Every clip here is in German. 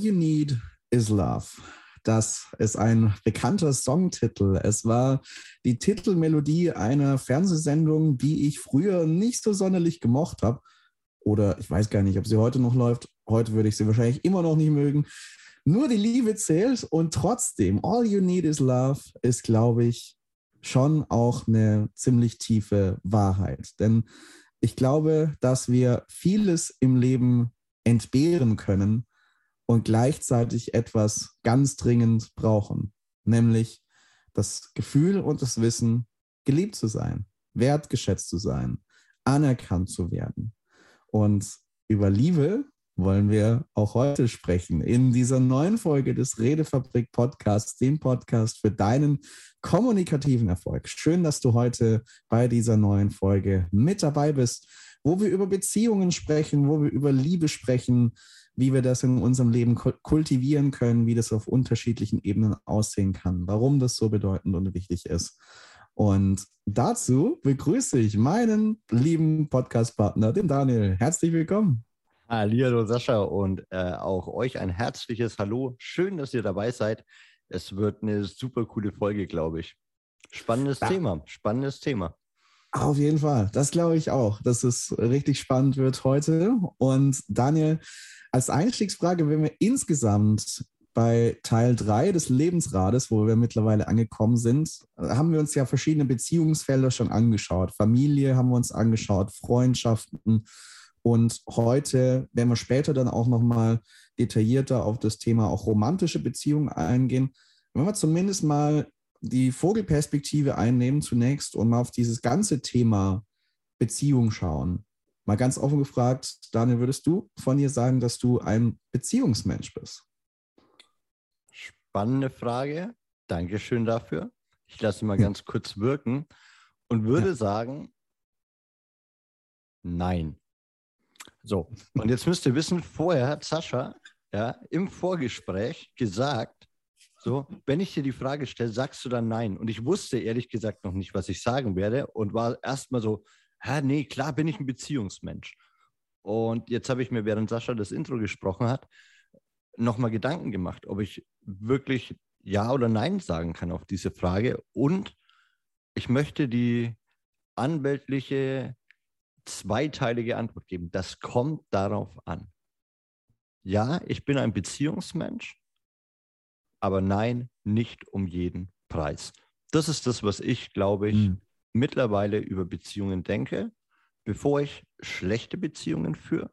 You Need is Love. Das ist ein bekannter Songtitel. Es war die Titelmelodie einer Fernsehsendung, die ich früher nicht so sonderlich gemocht habe. Oder ich weiß gar nicht, ob sie heute noch läuft. Heute würde ich sie wahrscheinlich immer noch nicht mögen. Nur die Liebe zählt und trotzdem, All You Need is Love ist, glaube ich, schon auch eine ziemlich tiefe Wahrheit. Denn ich glaube, dass wir vieles im Leben entbehren können, und gleichzeitig etwas ganz dringend brauchen, nämlich das Gefühl und das Wissen, geliebt zu sein, wertgeschätzt zu sein, anerkannt zu werden. Und über Liebe wollen wir auch heute sprechen in dieser neuen Folge des Redefabrik Podcasts, dem Podcast für deinen kommunikativen Erfolg. Schön, dass du heute bei dieser neuen Folge mit dabei bist, wo wir über Beziehungen sprechen, wo wir über Liebe sprechen, wie wir das in unserem Leben kultivieren können, wie das auf unterschiedlichen Ebenen aussehen kann, warum das so bedeutend und wichtig ist. Und dazu begrüße ich meinen lieben Podcast-Partner, den Daniel. Herzlich willkommen. Hallo Sascha und äh, auch euch ein herzliches Hallo. Schön, dass ihr dabei seid. Es wird eine super coole Folge, glaube ich. Spannendes ja. Thema, spannendes Thema. Auf jeden Fall, das glaube ich auch, dass es richtig spannend wird heute. Und Daniel, als Einstiegsfrage, wenn wir insgesamt bei Teil 3 des Lebensrades, wo wir mittlerweile angekommen sind, haben wir uns ja verschiedene Beziehungsfelder schon angeschaut. Familie haben wir uns angeschaut, Freundschaften. Und heute werden wir später dann auch nochmal detaillierter auf das Thema auch romantische Beziehungen eingehen. Wenn wir zumindest mal die Vogelperspektive einnehmen zunächst und mal auf dieses ganze Thema Beziehung schauen. Mal ganz offen gefragt, Daniel, würdest du von dir sagen, dass du ein Beziehungsmensch bist? Spannende Frage. Dankeschön dafür. Ich lasse mal ganz kurz wirken und würde ja. sagen, nein. So, und jetzt müsst ihr wissen, vorher hat Sascha ja, im Vorgespräch gesagt, so, wenn ich dir die Frage stelle, sagst du dann nein. Und ich wusste ehrlich gesagt noch nicht, was ich sagen werde und war erstmal so, ja, nee, klar bin ich ein Beziehungsmensch. Und jetzt habe ich mir, während Sascha das Intro gesprochen hat, nochmal Gedanken gemacht, ob ich wirklich Ja oder Nein sagen kann auf diese Frage. Und ich möchte die anwältliche zweiteilige Antwort geben. Das kommt darauf an. Ja, ich bin ein Beziehungsmensch, aber nein, nicht um jeden Preis. Das ist das, was ich, glaube ich, mhm mittlerweile über Beziehungen denke, bevor ich schlechte Beziehungen führe,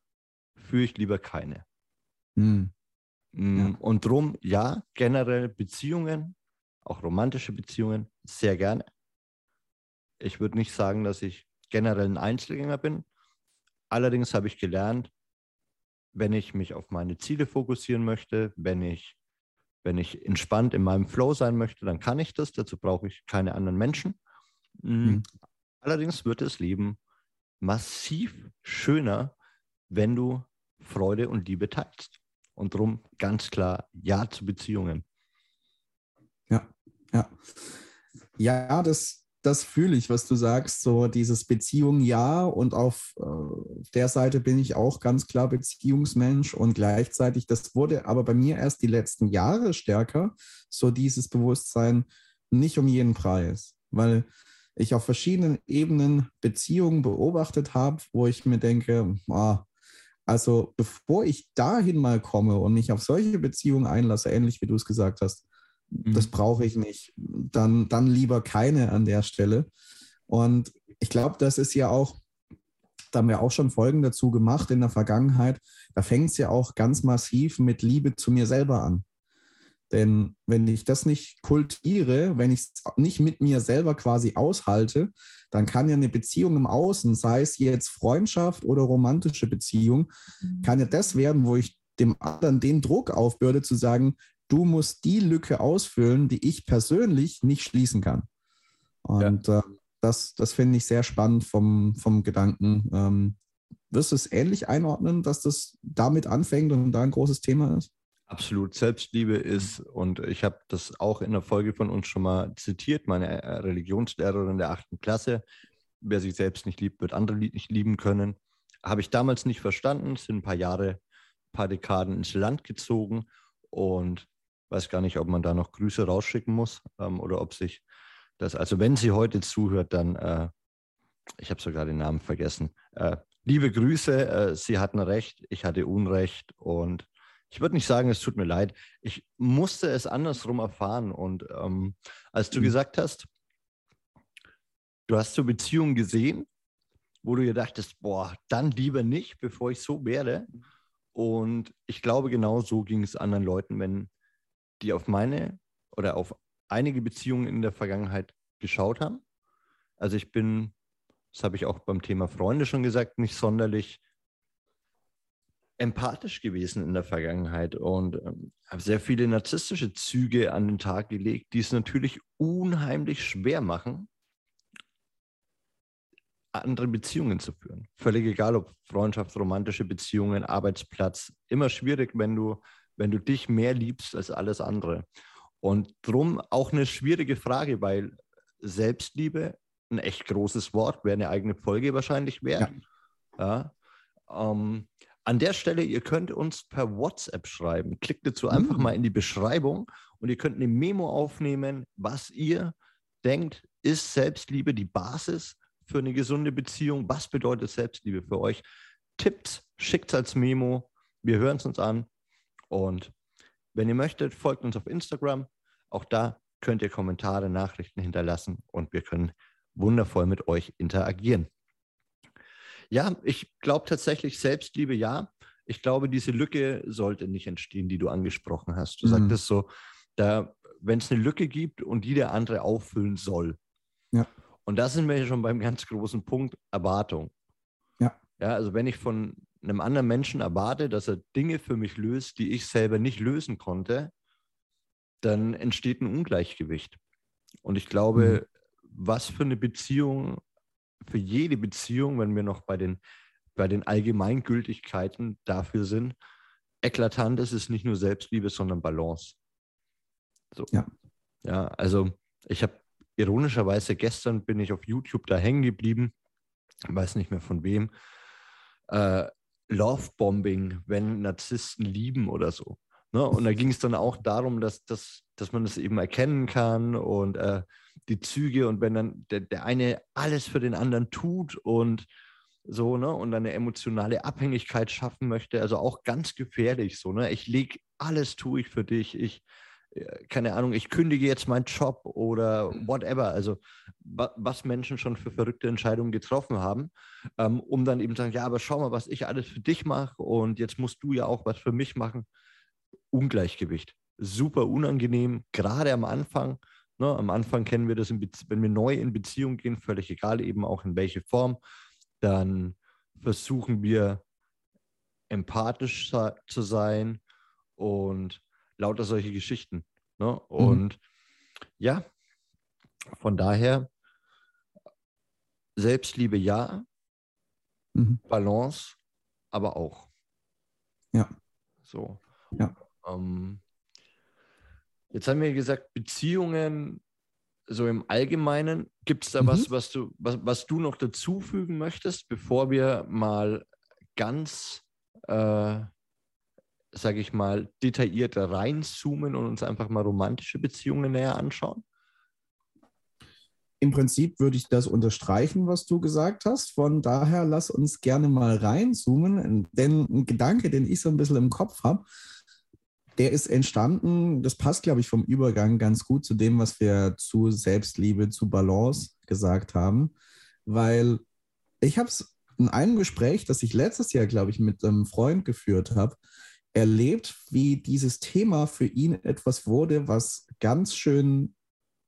führe ich lieber keine. Mhm. Ja. Und drum, ja, generell Beziehungen, auch romantische Beziehungen, sehr gerne. Ich würde nicht sagen, dass ich generell ein Einzelgänger bin. Allerdings habe ich gelernt, wenn ich mich auf meine Ziele fokussieren möchte, wenn ich, wenn ich entspannt in meinem Flow sein möchte, dann kann ich das. Dazu brauche ich keine anderen Menschen. Mhm. Allerdings wird das Leben massiv schöner, wenn du Freude und Liebe teilst. Und darum ganz klar Ja zu Beziehungen. Ja, ja. Ja, das, das fühle ich, was du sagst, so dieses Beziehung ja und auf äh, der Seite bin ich auch ganz klar Beziehungsmensch und gleichzeitig, das wurde aber bei mir erst die letzten Jahre stärker, so dieses Bewusstsein nicht um jeden Preis, weil ich auf verschiedenen Ebenen Beziehungen beobachtet habe, wo ich mir denke, ah, also bevor ich dahin mal komme und mich auf solche Beziehungen einlasse, ähnlich wie du es gesagt hast, mhm. das brauche ich nicht, dann, dann lieber keine an der Stelle. Und ich glaube, das ist ja auch, da haben wir auch schon Folgen dazu gemacht in der Vergangenheit, da fängt es ja auch ganz massiv mit Liebe zu mir selber an. Denn wenn ich das nicht kultiviere, wenn ich es nicht mit mir selber quasi aushalte, dann kann ja eine Beziehung im Außen, sei es jetzt Freundschaft oder romantische Beziehung, mhm. kann ja das werden, wo ich dem anderen den Druck aufbürde, zu sagen, du musst die Lücke ausfüllen, die ich persönlich nicht schließen kann. Und ja. äh, das, das finde ich sehr spannend vom, vom Gedanken. Ähm, wirst du es ähnlich einordnen, dass das damit anfängt und da ein großes Thema ist? Absolut. Selbstliebe ist, und ich habe das auch in der Folge von uns schon mal zitiert, meine äh, Religionslehrerin der achten Klasse, wer sich selbst nicht liebt, wird andere nicht lieben können. Habe ich damals nicht verstanden, sind ein paar Jahre paar Dekaden ins Land gezogen und weiß gar nicht, ob man da noch Grüße rausschicken muss ähm, oder ob sich das, also wenn sie heute zuhört, dann, äh, ich habe sogar den Namen vergessen. Äh, liebe Grüße, äh, Sie hatten recht, ich hatte Unrecht und ich würde nicht sagen, es tut mir leid. Ich musste es andersrum erfahren und ähm, als du mhm. gesagt hast, du hast so Beziehungen gesehen, wo du dir dachtest, boah, dann lieber nicht, bevor ich so werde. Und ich glaube, genau so ging es anderen Leuten, wenn die auf meine oder auf einige Beziehungen in der Vergangenheit geschaut haben. Also ich bin, das habe ich auch beim Thema Freunde schon gesagt, nicht sonderlich empathisch gewesen in der Vergangenheit und ähm, habe sehr viele narzisstische Züge an den Tag gelegt, die es natürlich unheimlich schwer machen, andere Beziehungen zu führen. Völlig egal, ob Freundschaft, romantische Beziehungen, Arbeitsplatz, immer schwierig, wenn du, wenn du dich mehr liebst als alles andere. Und drum auch eine schwierige Frage, weil Selbstliebe ein echt großes Wort, wäre eine eigene Folge wahrscheinlich wert. Ja. ja ähm, an der Stelle, ihr könnt uns per WhatsApp schreiben. Klickt dazu einfach mhm. mal in die Beschreibung und ihr könnt eine Memo aufnehmen, was ihr denkt, ist Selbstliebe die Basis für eine gesunde Beziehung? Was bedeutet Selbstliebe für euch? Tipps, schickt als Memo. Wir hören es uns an. Und wenn ihr möchtet, folgt uns auf Instagram. Auch da könnt ihr Kommentare, Nachrichten hinterlassen und wir können wundervoll mit euch interagieren. Ja, ich glaube tatsächlich Selbstliebe, ja. Ich glaube, diese Lücke sollte nicht entstehen, die du angesprochen hast. Du mhm. sagtest so, da, wenn es eine Lücke gibt und die der andere auffüllen soll. Ja. Und da sind wir ja schon beim ganz großen Punkt Erwartung. Ja. Ja, also wenn ich von einem anderen Menschen erwarte, dass er Dinge für mich löst, die ich selber nicht lösen konnte, dann entsteht ein Ungleichgewicht. Und ich glaube, mhm. was für eine Beziehung, für jede Beziehung, wenn wir noch bei den, bei den Allgemeingültigkeiten dafür sind, eklatant ist es nicht nur Selbstliebe, sondern Balance. So. Ja. Ja, also ich habe ironischerweise gestern bin ich auf YouTube da hängen geblieben, weiß nicht mehr von wem. Äh, Lovebombing, wenn Narzissten lieben oder so. Ne? Und da ging es dann auch darum, dass, dass, dass man das eben erkennen kann und äh, die Züge und wenn dann der, der eine alles für den anderen tut und so, ne, und eine emotionale Abhängigkeit schaffen möchte, also auch ganz gefährlich so, ne? Ich lege alles tue ich für dich, ich äh, keine Ahnung, ich kündige jetzt meinen Job oder whatever. Also was Menschen schon für verrückte Entscheidungen getroffen haben, ähm, um dann eben zu sagen, ja, aber schau mal, was ich alles für dich mache und jetzt musst du ja auch was für mich machen. Ungleichgewicht. Super unangenehm, gerade am Anfang. Ne, am Anfang kennen wir das, wenn wir neu in Beziehung gehen, völlig egal eben auch in welche Form, dann versuchen wir empathisch zu sein und lauter solche Geschichten. Ne? Mhm. Und mhm. ja, von daher Selbstliebe ja, mhm. Balance aber auch. Ja. So. Ja. Ähm, jetzt haben wir gesagt, Beziehungen so im Allgemeinen. Gibt es da mhm. was, was du, was, was du noch dazufügen möchtest, bevor wir mal ganz äh, sage ich mal, detaillierter reinzoomen und uns einfach mal romantische Beziehungen näher anschauen? Im Prinzip würde ich das unterstreichen, was du gesagt hast. Von daher lass uns gerne mal reinzoomen, denn ein Gedanke, den ich so ein bisschen im Kopf habe, der ist entstanden, das passt, glaube ich, vom Übergang ganz gut zu dem, was wir zu Selbstliebe, zu Balance gesagt haben, weil ich habe es in einem Gespräch, das ich letztes Jahr, glaube ich, mit einem Freund geführt habe, erlebt, wie dieses Thema für ihn etwas wurde, was ganz schön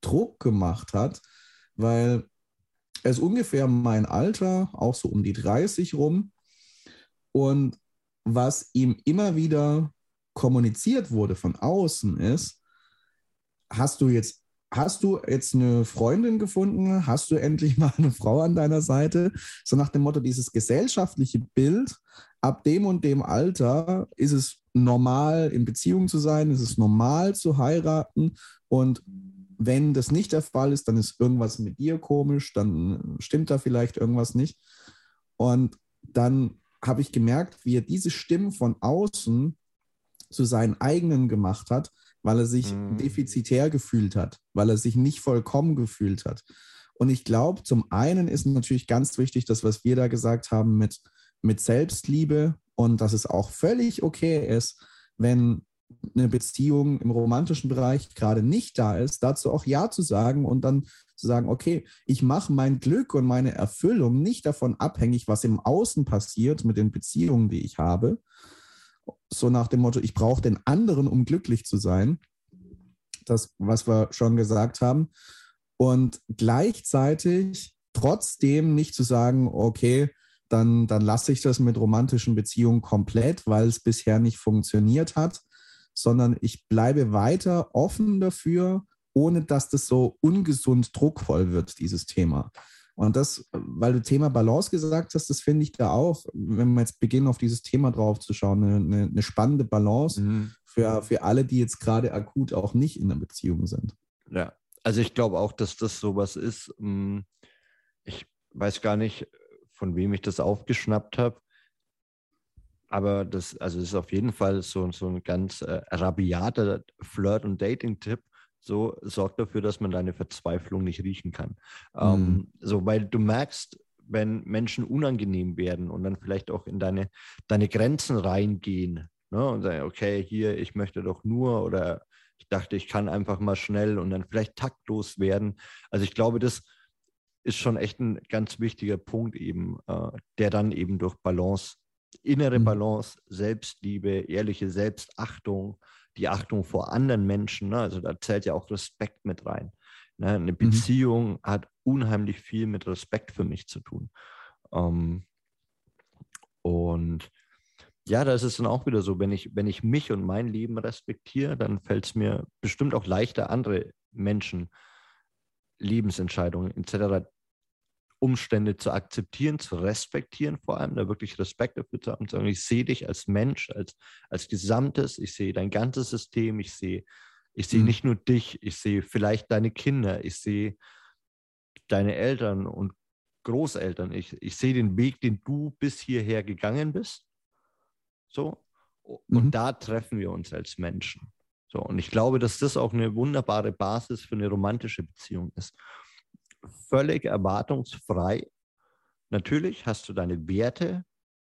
Druck gemacht hat, weil er ist ungefähr mein Alter, auch so um die 30 rum. Und was ihm immer wieder kommuniziert wurde von außen ist, hast du jetzt hast du jetzt eine Freundin gefunden? Hast du endlich mal eine Frau an deiner Seite? So nach dem Motto, dieses gesellschaftliche Bild, ab dem und dem Alter ist es normal, in Beziehung zu sein, ist es normal zu heiraten und wenn das nicht der Fall ist, dann ist irgendwas mit dir komisch, dann stimmt da vielleicht irgendwas nicht. Und dann habe ich gemerkt, wie er diese Stimmen von außen zu seinen eigenen gemacht hat, weil er sich mhm. defizitär gefühlt hat, weil er sich nicht vollkommen gefühlt hat. Und ich glaube, zum einen ist natürlich ganz wichtig, das, was wir da gesagt haben mit, mit Selbstliebe und dass es auch völlig okay ist, wenn eine Beziehung im romantischen Bereich gerade nicht da ist, dazu auch Ja zu sagen und dann zu sagen, okay, ich mache mein Glück und meine Erfüllung nicht davon abhängig, was im Außen passiert mit den Beziehungen, die ich habe. So nach dem Motto, ich brauche den anderen, um glücklich zu sein. Das, was wir schon gesagt haben. Und gleichzeitig trotzdem nicht zu sagen, okay, dann, dann lasse ich das mit romantischen Beziehungen komplett, weil es bisher nicht funktioniert hat, sondern ich bleibe weiter offen dafür, ohne dass das so ungesund druckvoll wird, dieses Thema. Und das, weil du Thema Balance gesagt hast, das finde ich da auch, wenn wir jetzt beginnen, auf dieses Thema drauf zu schauen, eine, eine spannende Balance mhm. für, für alle, die jetzt gerade akut auch nicht in einer Beziehung sind. Ja, also ich glaube auch, dass das sowas ist. Hm, ich weiß gar nicht, von wem ich das aufgeschnappt habe. Aber das, also das ist auf jeden Fall so, so ein ganz äh, rabiater Flirt- und Dating-Tipp. So sorgt dafür, dass man deine Verzweiflung nicht riechen kann. Mhm. Ähm, so, weil du merkst, wenn Menschen unangenehm werden und dann vielleicht auch in deine, deine Grenzen reingehen ne, und sagen, okay, hier, ich möchte doch nur oder ich dachte, ich kann einfach mal schnell und dann vielleicht taktlos werden. Also ich glaube, das ist schon echt ein ganz wichtiger Punkt eben, äh, der dann eben durch Balance innere mhm. Balance, Selbstliebe, ehrliche Selbstachtung, die Achtung vor anderen Menschen, ne? also da zählt ja auch Respekt mit rein. Ne? Eine mhm. Beziehung mhm. hat unheimlich viel mit Respekt für mich zu tun. Ähm, und ja, da ist es dann auch wieder so, wenn ich, wenn ich mich und mein Leben respektiere, dann fällt es mir bestimmt auch leichter, andere Menschen, Lebensentscheidungen etc. Umstände zu akzeptieren, zu respektieren, vor allem da wirklich Respekt dafür zu haben, zu sagen, ich sehe dich als Mensch, als, als Gesamtes, ich sehe dein ganzes System, ich sehe, ich sehe mhm. nicht nur dich, ich sehe vielleicht deine Kinder, ich sehe deine Eltern und Großeltern, ich, ich sehe den Weg, den du bis hierher gegangen bist. So. Und mhm. da treffen wir uns als Menschen. So, und ich glaube, dass das auch eine wunderbare Basis für eine romantische Beziehung ist völlig erwartungsfrei. Natürlich hast du deine Werte,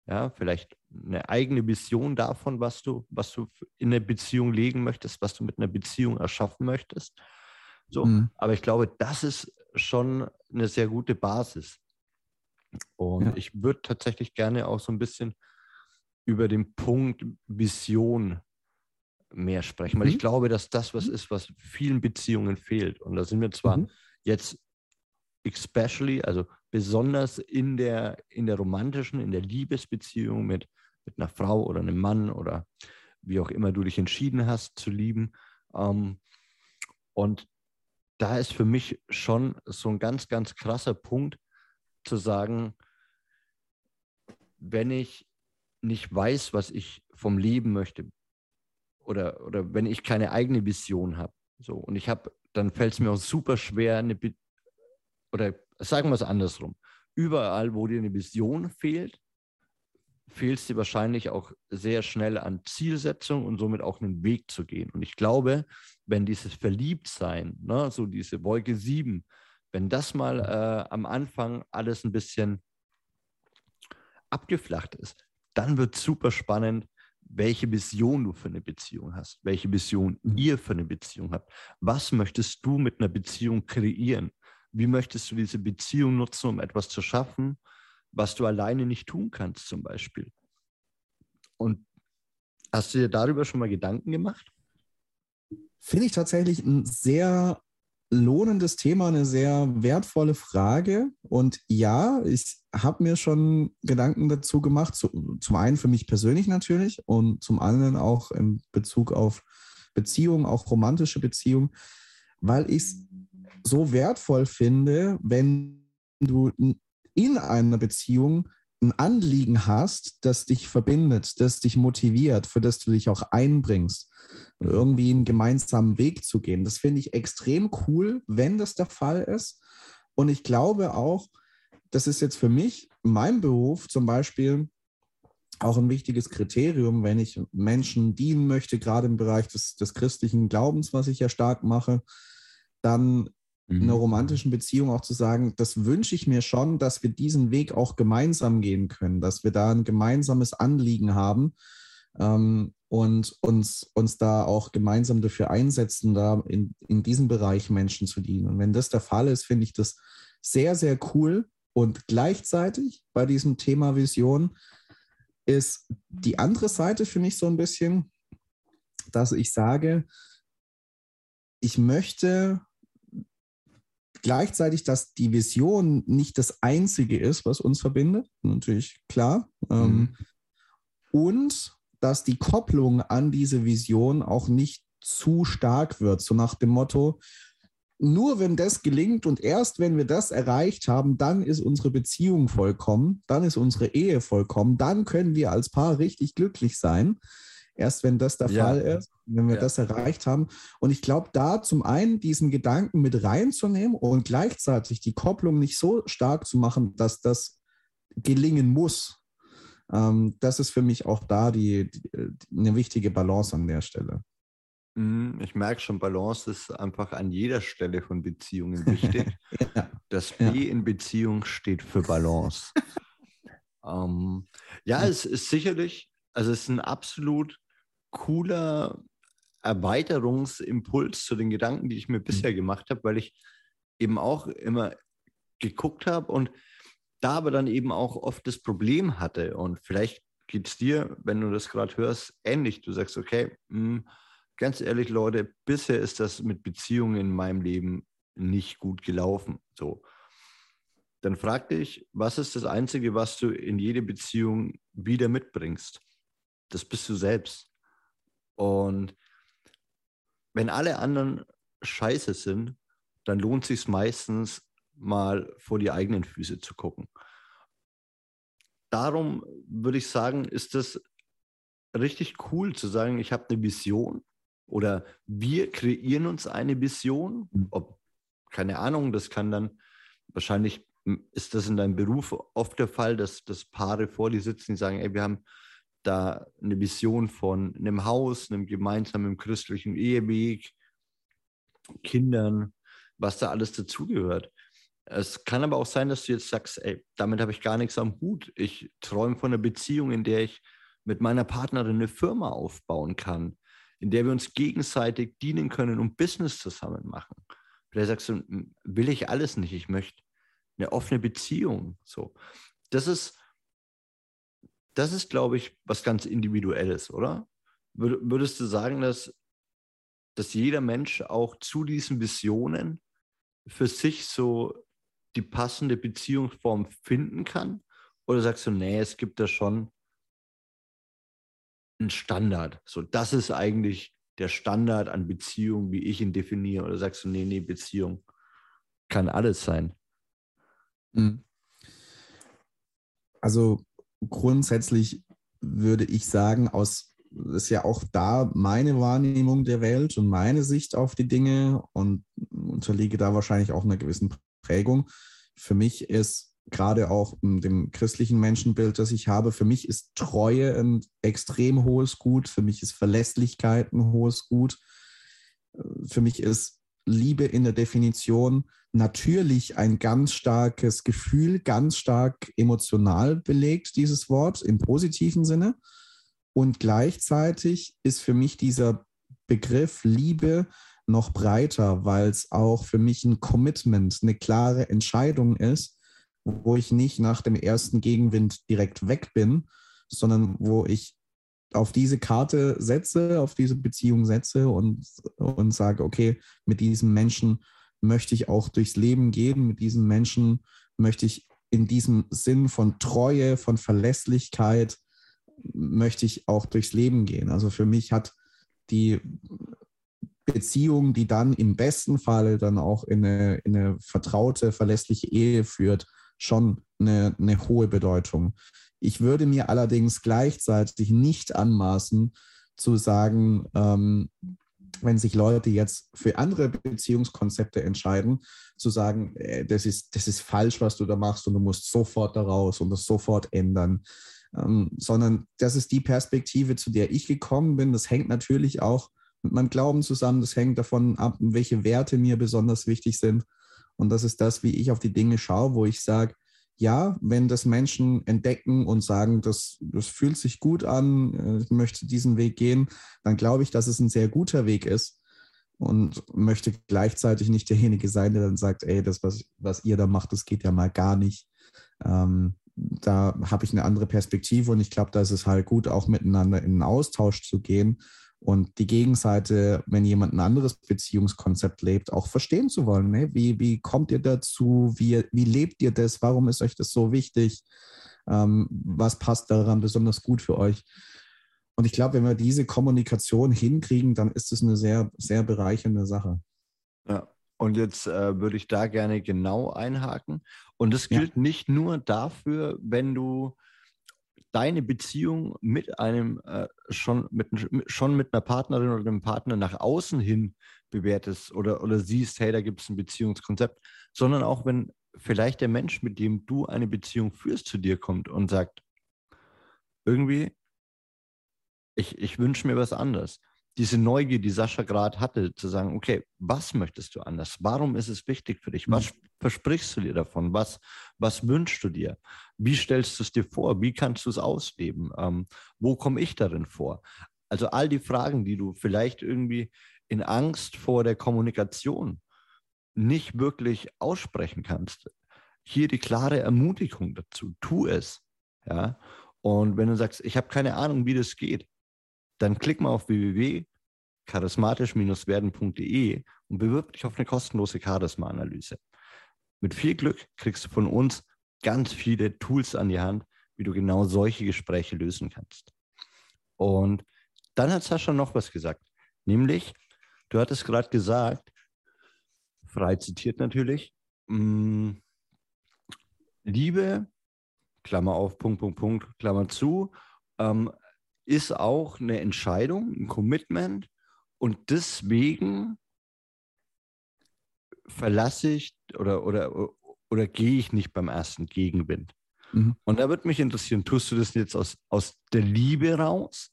ja, vielleicht eine eigene Vision davon, was du, was du in eine Beziehung legen möchtest, was du mit einer Beziehung erschaffen möchtest. So, mhm. aber ich glaube, das ist schon eine sehr gute Basis. Und ja. ich würde tatsächlich gerne auch so ein bisschen über den Punkt Vision mehr sprechen, weil mhm. ich glaube, dass das was mhm. ist, was vielen Beziehungen fehlt. Und da sind wir zwar mhm. jetzt especially, also besonders in der, in der romantischen, in der Liebesbeziehung mit, mit einer Frau oder einem Mann oder wie auch immer du dich entschieden hast zu lieben. Ähm, und da ist für mich schon so ein ganz, ganz krasser Punkt zu sagen, wenn ich nicht weiß, was ich vom Leben möchte oder, oder wenn ich keine eigene Vision habe, so und ich habe, dann fällt es mir auch super schwer, eine, oder sagen wir es andersrum, überall, wo dir eine Vision fehlt, es dir wahrscheinlich auch sehr schnell an Zielsetzung und somit auch einen Weg zu gehen. Und ich glaube, wenn dieses Verliebtsein, ne, so diese Wolke 7, wenn das mal äh, am Anfang alles ein bisschen abgeflacht ist, dann wird super spannend, welche Vision du für eine Beziehung hast, welche Vision ihr für eine Beziehung habt. Was möchtest du mit einer Beziehung kreieren? Wie möchtest du diese Beziehung nutzen, um etwas zu schaffen, was du alleine nicht tun kannst, zum Beispiel? Und hast du dir darüber schon mal Gedanken gemacht? Finde ich tatsächlich ein sehr lohnendes Thema, eine sehr wertvolle Frage. Und ja, ich habe mir schon Gedanken dazu gemacht. zum einen für mich persönlich natürlich und zum anderen auch in Bezug auf Beziehungen, auch romantische Beziehungen, weil ich es so wertvoll finde, wenn du in einer Beziehung ein Anliegen hast, das dich verbindet, das dich motiviert, für das du dich auch einbringst, irgendwie einen gemeinsamen Weg zu gehen. Das finde ich extrem cool, wenn das der Fall ist. Und ich glaube auch, das ist jetzt für mich, mein Beruf zum Beispiel, auch ein wichtiges Kriterium, wenn ich Menschen dienen möchte, gerade im Bereich des, des christlichen Glaubens, was ich ja stark mache, dann in einer mhm. romantischen Beziehung auch zu sagen, das wünsche ich mir schon, dass wir diesen Weg auch gemeinsam gehen können, dass wir da ein gemeinsames Anliegen haben ähm, und uns, uns da auch gemeinsam dafür einsetzen, da in, in diesem Bereich Menschen zu dienen. Und wenn das der Fall ist, finde ich das sehr, sehr cool. Und gleichzeitig bei diesem Thema Vision ist die andere Seite für mich so ein bisschen, dass ich sage, ich möchte gleichzeitig, dass die Vision nicht das Einzige ist, was uns verbindet, natürlich klar. Ähm, mhm. und dass die Kopplung an diese Vision auch nicht zu stark wird, so nach dem Motto, nur wenn das gelingt und erst wenn wir das erreicht haben, dann ist unsere Beziehung vollkommen, dann ist unsere Ehe vollkommen, dann können wir als Paar richtig glücklich sein. Erst wenn das der ja. Fall ist, wenn wir ja. das erreicht haben. Und ich glaube, da zum einen diesen Gedanken mit reinzunehmen und gleichzeitig die Kopplung nicht so stark zu machen, dass das gelingen muss. Ähm, das ist für mich auch da die, die, eine wichtige Balance an der Stelle. Mhm, ich merke schon, Balance ist einfach an jeder Stelle von Beziehungen wichtig. ja. Das B ja. in Beziehung steht für Balance. ähm, ja, es ist sicherlich, also es ist ein absolut cooler Erweiterungsimpuls zu den Gedanken, die ich mir mhm. bisher gemacht habe, weil ich eben auch immer geguckt habe und da aber dann eben auch oft das Problem hatte. Und vielleicht geht es dir, wenn du das gerade hörst, ähnlich. Du sagst, okay, mh, hm, ganz ehrlich, Leute, bisher ist das mit Beziehungen in meinem Leben nicht gut gelaufen. So. Dann frag dich, was ist das Einzige, was du in jede Beziehung wieder mitbringst? Das bist du selbst. Und wenn alle anderen scheiße sind, dann lohnt sich meistens mal vor die eigenen Füße zu gucken. Darum würde ich sagen, ist es richtig cool zu sagen, ich habe eine Vision oder wir kreieren uns eine Vision. Mhm. Ob, keine Ahnung, das kann dann wahrscheinlich ist das in deinem Beruf oft der Fall, dass, dass Paare vor dir sitzen, die sagen, ey, wir haben da eine Vision von einem Haus, einem gemeinsamen christlichen Eheweg, Kindern, was da alles dazugehört. Es kann aber auch sein, dass du jetzt sagst, ey, damit habe ich gar nichts am Hut. Ich träume von einer Beziehung, in der ich mit meiner Partnerin eine Firma aufbauen kann, in der wir uns gegenseitig dienen können und Business zusammen machen. Vielleicht sagst du, will ich alles nicht, ich möchte eine offene Beziehung. So. Das ist, das ist, glaube ich, was ganz Individuelles, oder? Würdest du sagen, dass, dass jeder Mensch auch zu diesen Visionen für sich so die passende Beziehungsform finden kann? Oder sagst du, nee, es gibt da schon ein Standard. So, das ist eigentlich der Standard an Beziehung, wie ich ihn definiere. Oder sagst du, nee, nee, Beziehung kann alles sein? Hm. Also grundsätzlich würde ich sagen, aus ist ja auch da meine Wahrnehmung der Welt und meine Sicht auf die Dinge und unterliege da wahrscheinlich auch einer gewissen Prägung. Für mich ist gerade auch dem christlichen Menschenbild, das ich habe, für mich ist Treue ein extrem hohes Gut, für mich ist Verlässlichkeit ein hohes Gut, für mich ist Liebe in der Definition natürlich ein ganz starkes Gefühl, ganz stark emotional belegt, dieses Wort im positiven Sinne. Und gleichzeitig ist für mich dieser Begriff Liebe noch breiter, weil es auch für mich ein Commitment, eine klare Entscheidung ist, wo ich nicht nach dem ersten Gegenwind direkt weg bin, sondern wo ich auf diese Karte setze, auf diese Beziehung setze und, und sage, okay, mit diesem Menschen möchte ich auch durchs Leben gehen, mit diesem Menschen möchte ich in diesem Sinn von Treue, von Verlässlichkeit, möchte ich auch durchs Leben gehen. Also für mich hat die Beziehung, die dann im besten Fall dann auch in eine, in eine vertraute, verlässliche Ehe führt, schon eine, eine hohe Bedeutung. Ich würde mir allerdings gleichzeitig nicht anmaßen zu sagen, ähm, wenn sich Leute jetzt für andere Beziehungskonzepte entscheiden, zu sagen, äh, das, ist, das ist falsch, was du da machst und du musst sofort daraus und das sofort ändern. ähm, sondern das ist die Perspektive, zu der ich gekommen bin. Das hängt natürlich auch mit meinem Glauben zusammen. Das hängt davon ab, welche Werte mir besonders wichtig sind. Und das ist das, wie ich auf die Dinge schaue, wo ich sage, ja, wenn das Menschen entdecken und sagen, das, das fühlt sich gut an, äh, ich möchte diesen Weg gehen, dann glaube ich, dass es ein sehr guter Weg ist und möchte gleichzeitig nicht derjenige sein, der dann sagt, ey, das, was, was ihr da macht, das geht ja mal gar nicht. Ähm, da habe ich eine andere Perspektive und ich glaube, da ist es halt gut, auch miteinander in einen Austausch zu gehen und die Gegenseite, wenn jemand ein anderes Beziehungskonzept lebt, auch verstehen zu wollen. Ne? Wie, wie kommt ihr dazu? Wie, wie lebt ihr das? Warum ist euch das so wichtig? Ähm, was passt daran besonders gut für euch? Und ich glaube, wenn wir diese Kommunikation hinkriegen, dann ist es eine sehr, sehr bereichernde Sache. Ja, und jetzt äh, würde ich da gerne genau einhaken. Und das gilt ja. nicht nur dafür, wenn du deine Beziehung mit einem äh, schon, mit, schon mit einer Partnerin oder einem Partner nach außen hin bewertest oder, oder siehst, hey, da gibt es ein Beziehungskonzept, sondern auch wenn vielleicht der Mensch, mit dem du eine Beziehung führst, zu dir kommt und sagt, irgendwie, ich, ich wünsche mir was anderes diese Neugier, die Sascha gerade hatte, zu sagen, okay, was möchtest du anders? Warum ist es wichtig für dich? Was mhm. Versprichst du dir davon? Was, was wünschst du dir? Wie stellst du es dir vor? Wie kannst du es ausleben? Ähm, wo komme ich darin vor? Also all die Fragen, die du vielleicht irgendwie in Angst vor der Kommunikation nicht wirklich aussprechen kannst. Hier die klare Ermutigung dazu, tu es. Ja? Und wenn du sagst, ich habe keine Ahnung, wie das geht, dann klick mal auf www.charismatisch-werden.de und bewirb dich auf eine kostenlose Charisma-Analyse. Mit viel Glück kriegst du von uns ganz viele Tools an die Hand, wie du genau solche Gespräche lösen kannst. Und dann hat Sascha noch was gesagt, nämlich, du hattest gerade gesagt, frei zitiert natürlich, mm, Liebe, Klammer auf, Punkt, Punkt, Punkt, Klammer zu, ähm, ist auch eine Entscheidung, ein Commitment. Und deswegen verlasse ich oder, oder, oder gehe ich nicht beim ersten Gegenwind. Mhm. Und da würde mich interessieren, tust du das jetzt aus, aus der Liebe raus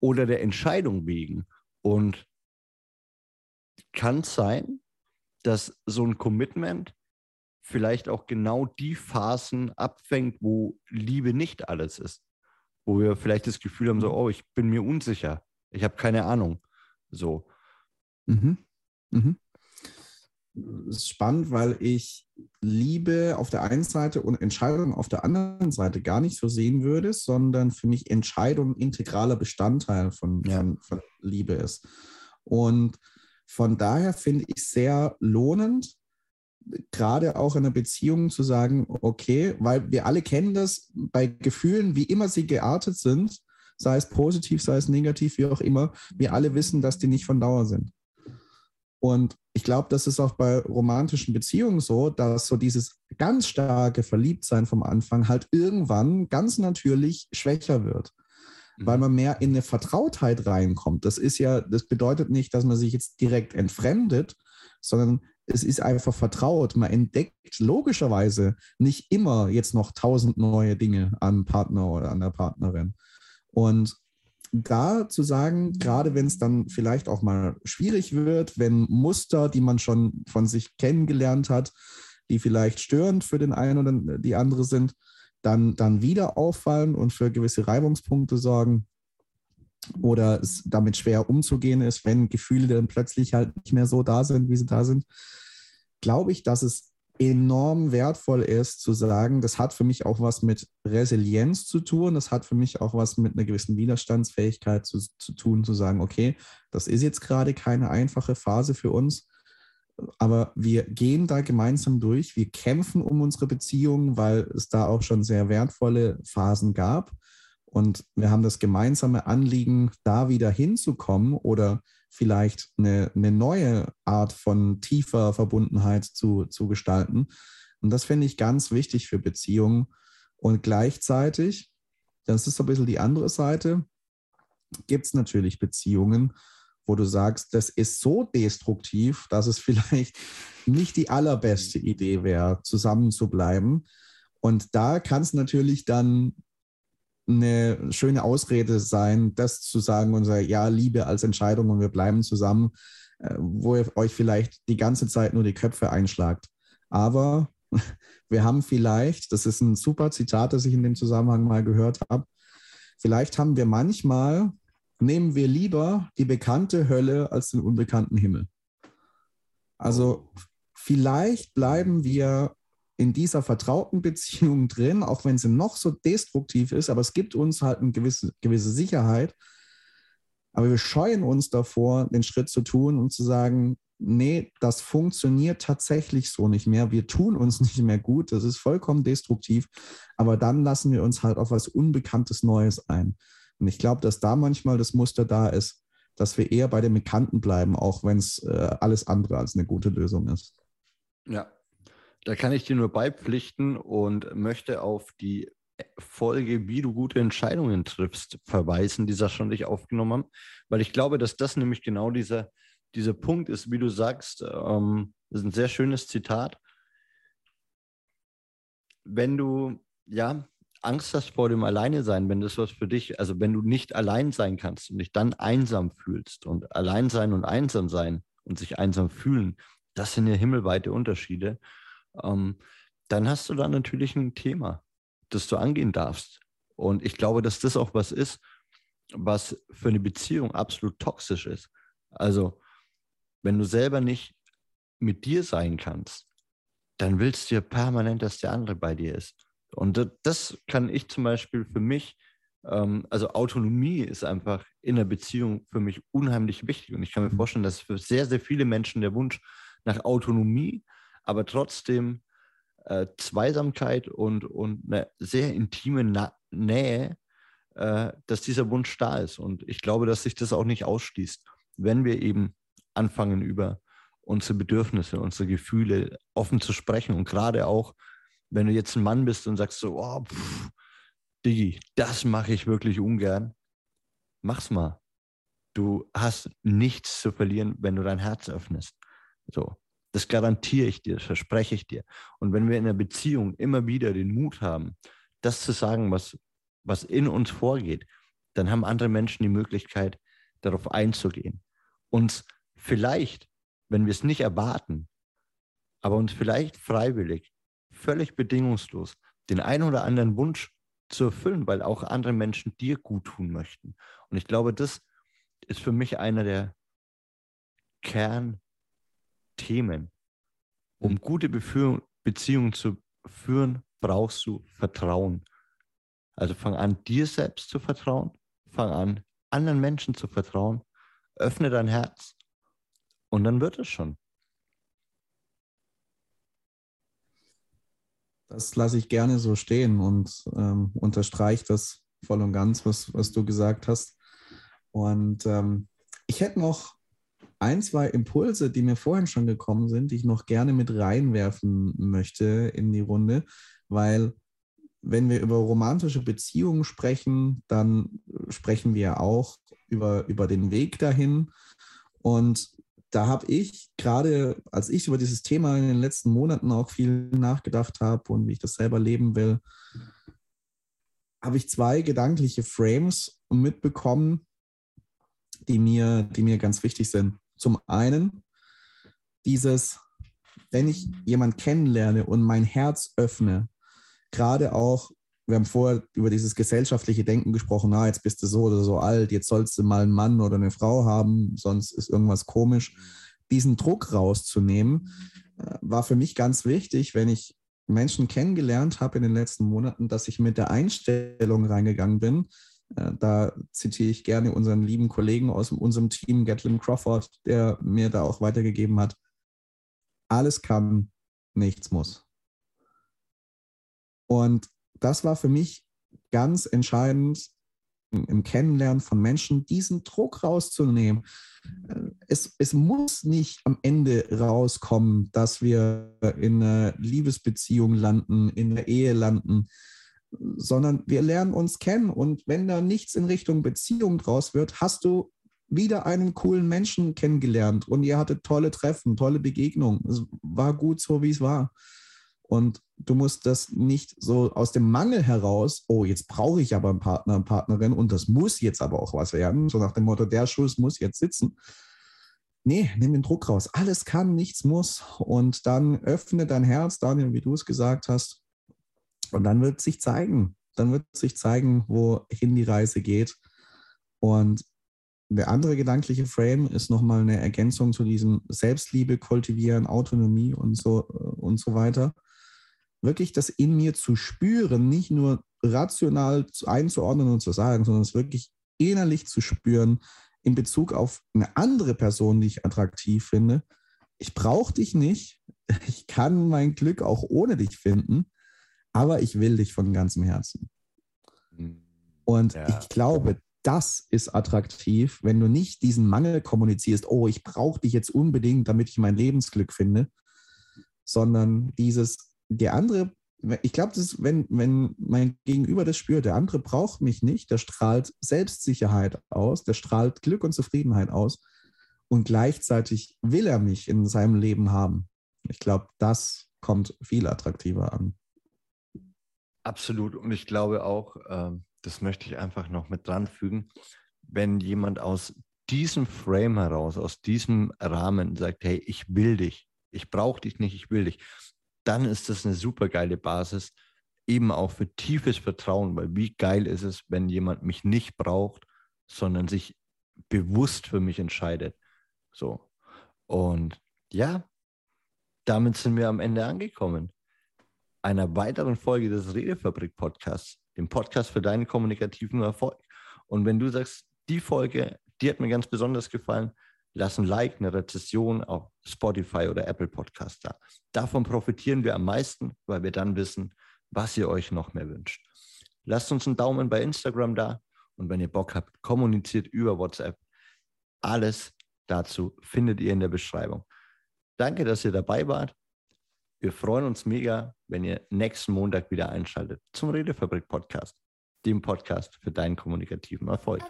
oder der Entscheidung wegen? Und kann es sein, dass so ein Commitment vielleicht auch genau die Phasen abfängt, wo Liebe nicht alles ist wo wir vielleicht das Gefühl haben, so, mhm. oh, ich bin mir unsicher, ich habe keine Ahnung. So. Mhm. Mhm. Das ist spannend, weil ich Liebe auf der einen Seite und Entscheidung auf der anderen Seite gar nicht so sehen würde, sondern für mich Entscheidung integraler Bestandteil von, ja. von, von Liebe ist. Und von daher finde ich sehr lohnend, gerade auch in einer Beziehung zu sagen, okay, weil wir alle kennen das bei Gefühlen, wie immer sie geartet sind, sei es positiv, sei es negativ, wie auch immer, wir alle wissen, dass die nicht von Dauer sind. Und ich glaube, das ist auch bei romantischen Beziehungen so, dass so dieses ganz starke Verliebtsein vom Anfang halt irgendwann ganz natürlich schwächer wird, mhm. weil man mehr in eine Vertrautheit reinkommt. Das ist ja, das bedeutet nicht, dass man sich jetzt direkt entfremdet, sondern es ist einfach vertraut. Man entdeckt logischerweise nicht immer jetzt noch tausend neue Dinge am Partner oder an der Partnerin. Und da zu sagen, gerade wenn es dann vielleicht auch mal schwierig wird, wenn Muster, die man schon von sich kennengelernt hat, die vielleicht störend für den einen oder die andere sind, dann, dann wieder auffallen und für gewisse Reibungspunkte sorgen oder es damit schwer umzugehen ist, wenn Gefühle dann plötzlich halt nicht mehr so da sind, wie sie da sind, glaube ich, dass es enorm wertvoll ist zu sagen, das hat für mich auch was mit Resilienz zu tun, das hat für mich auch was mit einer gewissen Widerstandsfähigkeit zu, zu tun, zu sagen, okay, das ist jetzt gerade keine einfache Phase für uns, aber wir gehen da gemeinsam durch, wir kämpfen um unsere Beziehung, weil es da auch schon sehr wertvolle Phasen gab. Und wir haben das gemeinsame Anliegen, da wieder hinzukommen oder vielleicht eine, eine neue Art von tiefer Verbundenheit zu, zu gestalten. Und das finde ich ganz wichtig für Beziehungen. Und gleichzeitig, das ist so ein bisschen die andere Seite, gibt es natürlich Beziehungen, wo du sagst, das ist so destruktiv, dass es vielleicht nicht die allerbeste Idee wäre, zusammenzubleiben. Und da kann es natürlich dann eine schöne Ausrede sein, das zu sagen und sagen, ja, Liebe als Entscheidung und wir bleiben zusammen, äh, wo ihr euch vielleicht die ganze Zeit nur die Köpfe einschlagt. Aber wir haben vielleicht, das ist ein super Zitat, das ich in dem Zusammenhang mal gehört habe, vielleicht haben wir manchmal, nehmen wir lieber die bekannte Hölle als den unbekannten Himmel. Also vielleicht bleiben wir in dieser vertrauten Beziehung drin, auch wenn sie noch so destruktiv ist, aber es gibt uns halt eine gewisse, gewisse Sicherheit. Aber wir scheuen uns davor, den Schritt zu tun und zu sagen, nee, das funktioniert tatsächlich so nicht mehr. Wir tun uns nicht mehr gut, das ist vollkommen destruktiv, aber dann lassen wir uns halt auf was Unbekanntes Neues ein. Und ich glaube, dass da manchmal das Muster da ist, dass wir eher bei dem Bekannten bleiben, auch wenn es äh, alles andere als eine gute Lösung ist. Ja, da kann ich dir nur beipflichten und möchte auf die Folge, wie du gute Entscheidungen triffst, verweisen, die Sascha und ich aufgenommen haben, weil ich glaube, dass das nämlich genau dieser, dieser Punkt ist, wie du sagst, ähm, das ist ein sehr schönes Zitat. Wenn du, ja, Angst hast vor dem Alleine sein, wenn das was für dich, also wenn du nicht allein sein kannst und dich dann einsam fühlst und allein sein und einsam sein und sich einsam fühlen, das sind ja himmelweite Unterschiede ähm, dann hast du da natürlich ein Thema, das du angehen darfst. Und ich glaube, dass das auch was ist, was für eine Beziehung absolut toxisch ist. Also, wenn du selber nicht mit dir sein kannst, dann willst du ja permanent, dass der andere bei dir ist. Und das kann ich zum Beispiel für mich, ähm, also Autonomie ist einfach in der Beziehung für mich unheimlich wichtig. Und ich kann mir mhm. vorstellen, dass für sehr, sehr viele Menschen der Wunsch nach Autonomie aber trotzdem äh, Zweisamkeit und, und eine sehr intime Na Nähe, äh, dass dieser Wunsch da ist. Und ich glaube, dass sich das auch nicht ausschließt, wenn wir eben anfangen, über unsere Bedürfnisse, unsere Gefühle offen zu sprechen. Und gerade auch, wenn du jetzt ein Mann bist und sagst so, oh, pff, Digi, das mache ich wirklich ungern, mach's mal. Du hast nichts zu verlieren, wenn du dein Herz öffnest. So. Das garantiere ich dir, das verspreche ich dir. Und wenn wir in einer Beziehung immer wieder den Mut haben, das zu sagen, was, was in uns vorgeht, dann haben andere Menschen die Möglichkeit, darauf einzugehen. Uns vielleicht, wenn wir es nicht erwarten, aber uns vielleicht freiwillig, völlig bedingungslos den einen oder anderen Wunsch zu erfüllen, weil auch andere Menschen dir gut tun möchten. Und ich glaube, das ist für mich einer der Kern Themen. Um mhm. gute Beführung, Beziehungen zu führen, brauchst du Vertrauen. Also fang an, dir selbst zu vertrauen, fang an, anderen Menschen zu vertrauen, öffne dein Herz und dann wird es schon. Das lasse ich gerne so stehen und ähm, unterstreiche das voll und ganz, was, was du gesagt hast. Und ähm, ich hätte noch ein, zwei Impulse, die mir vorhin schon gekommen sind, die ich noch gerne mit reinwerfen möchte in die Runde, weil wenn wir über romantische Beziehungen sprechen, dann sprechen wir auch über, über den Weg dahin. Und da habe ich gerade, als ich über dieses Thema in den letzten Monaten auch viel nachgedacht habe und wie ich das selber leben will, habe ich zwei gedankliche Frames mitbekommen, die mir, die mir ganz wichtig sind. Zum einen dieses, wenn ich jemanden kennenlerne und mein Herz öffne, gerade auch, wir haben vorher über dieses gesellschaftliche Denken gesprochen, na, jetzt bist du so oder so alt, jetzt sollst du mal einen Mann oder eine Frau haben, sonst ist irgendwas komisch. Diesen Druck rauszunehmen, äh, war für mich ganz wichtig, wenn ich Menschen kennengelernt habe in den letzten Monaten, dass ich mit der Einstellung reingegangen bin, da zitiere ich gerne unseren lieben Kollegen aus unserem Team, Gatlin Crawford, der mir da auch weitergegeben hat, alles kann, nichts muss. Und das war für mich ganz entscheidend im Kennenlernen von Menschen, diesen Druck rauszunehmen. Äh, es, es muss nicht am Ende rauskommen, dass wir in einer Liebesbeziehung landen, in der Ehe landen, sondern wir lernen uns kennen. Und wenn da nichts in Richtung Beziehung draus wird, hast du wieder einen coolen Menschen kennengelernt und ihr hattet tolle Treffen, tolle Begegnungen. Es war gut so, wie es war. Und du musst das nicht so aus dem Mangel heraus, oh, jetzt brauche ich aber einen Partner, eine Partnerin und das muss jetzt aber auch was werden, so nach dem Motto, der Schuss muss jetzt sitzen. Nee, nimm den Druck raus. Alles kann, nichts muss. Und dann öffne dein Herz, Daniel, wie du es gesagt hast. Und dann wird sich zeigen. Dann wird sich zeigen, wohin die Reise geht. Und der andere gedankliche Frame ist nochmal eine Ergänzung zu diesem Selbstliebe, Kultivieren, Autonomie und so, und so weiter wirklich das in mir zu spüren, nicht nur rational einzuordnen und zu sagen, sondern es wirklich innerlich zu spüren in Bezug auf eine andere Person, die ich attraktiv finde. Ich brauche dich nicht. Ich kann mein Glück auch ohne dich finden, aber ich will dich von ganzem Herzen. Hm. Und ja. ich glaube, das ist attraktiv, wenn du nicht diesen Mangel kommunizierst, oh, ich brauche dich jetzt unbedingt, damit ich mein Lebensglück finde, sondern dieses, der andere, ich glaube, wenn, wenn mein Gegenüber das spürt, der andere braucht mich nicht, der strahlt Selbstsicherheit aus, der strahlt Glück und Zufriedenheit aus und gleichzeitig will er mich in seinem Leben haben. Ich glaube, das kommt viel attraktiver an. Absolut. Und ich glaube auch, ähm, das möchte ich einfach noch mit dran fügen, wenn jemand aus diesem Frame heraus, aus diesem Rahmen sagt, hey, ich will dich, ich brauche dich nicht, ich will dich, dann ist das eine super geile Basis, eben auch für tiefes Vertrauen, weil wie geil ist es, wenn jemand mich nicht braucht, sondern sich bewusst für mich entscheidet. So. Und ja, damit sind wir am Ende angekommen. Einer weiteren Folge des Redefabrik Podcasts, dem Podcast für deinen kommunikativen Erfolg. Und wenn du sagst, die Folge, die hat mir ganz besonders gefallen, lass ein Like, eine Rezession auf Spotify oder Apple Podcast da. Davon profitieren wir am meisten, weil wir dann wissen, was ihr euch noch mehr wünscht. Lasst uns einen Daumen bei Instagram da und wenn ihr Bock habt, kommuniziert über WhatsApp. Alles dazu findet ihr in der Beschreibung. Danke, dass ihr dabei wart. Wir freuen uns mega, wenn ihr nächsten Montag wieder einschaltet zum Redefabrik Podcast, dem Podcast für deinen kommunikativen Erfolg.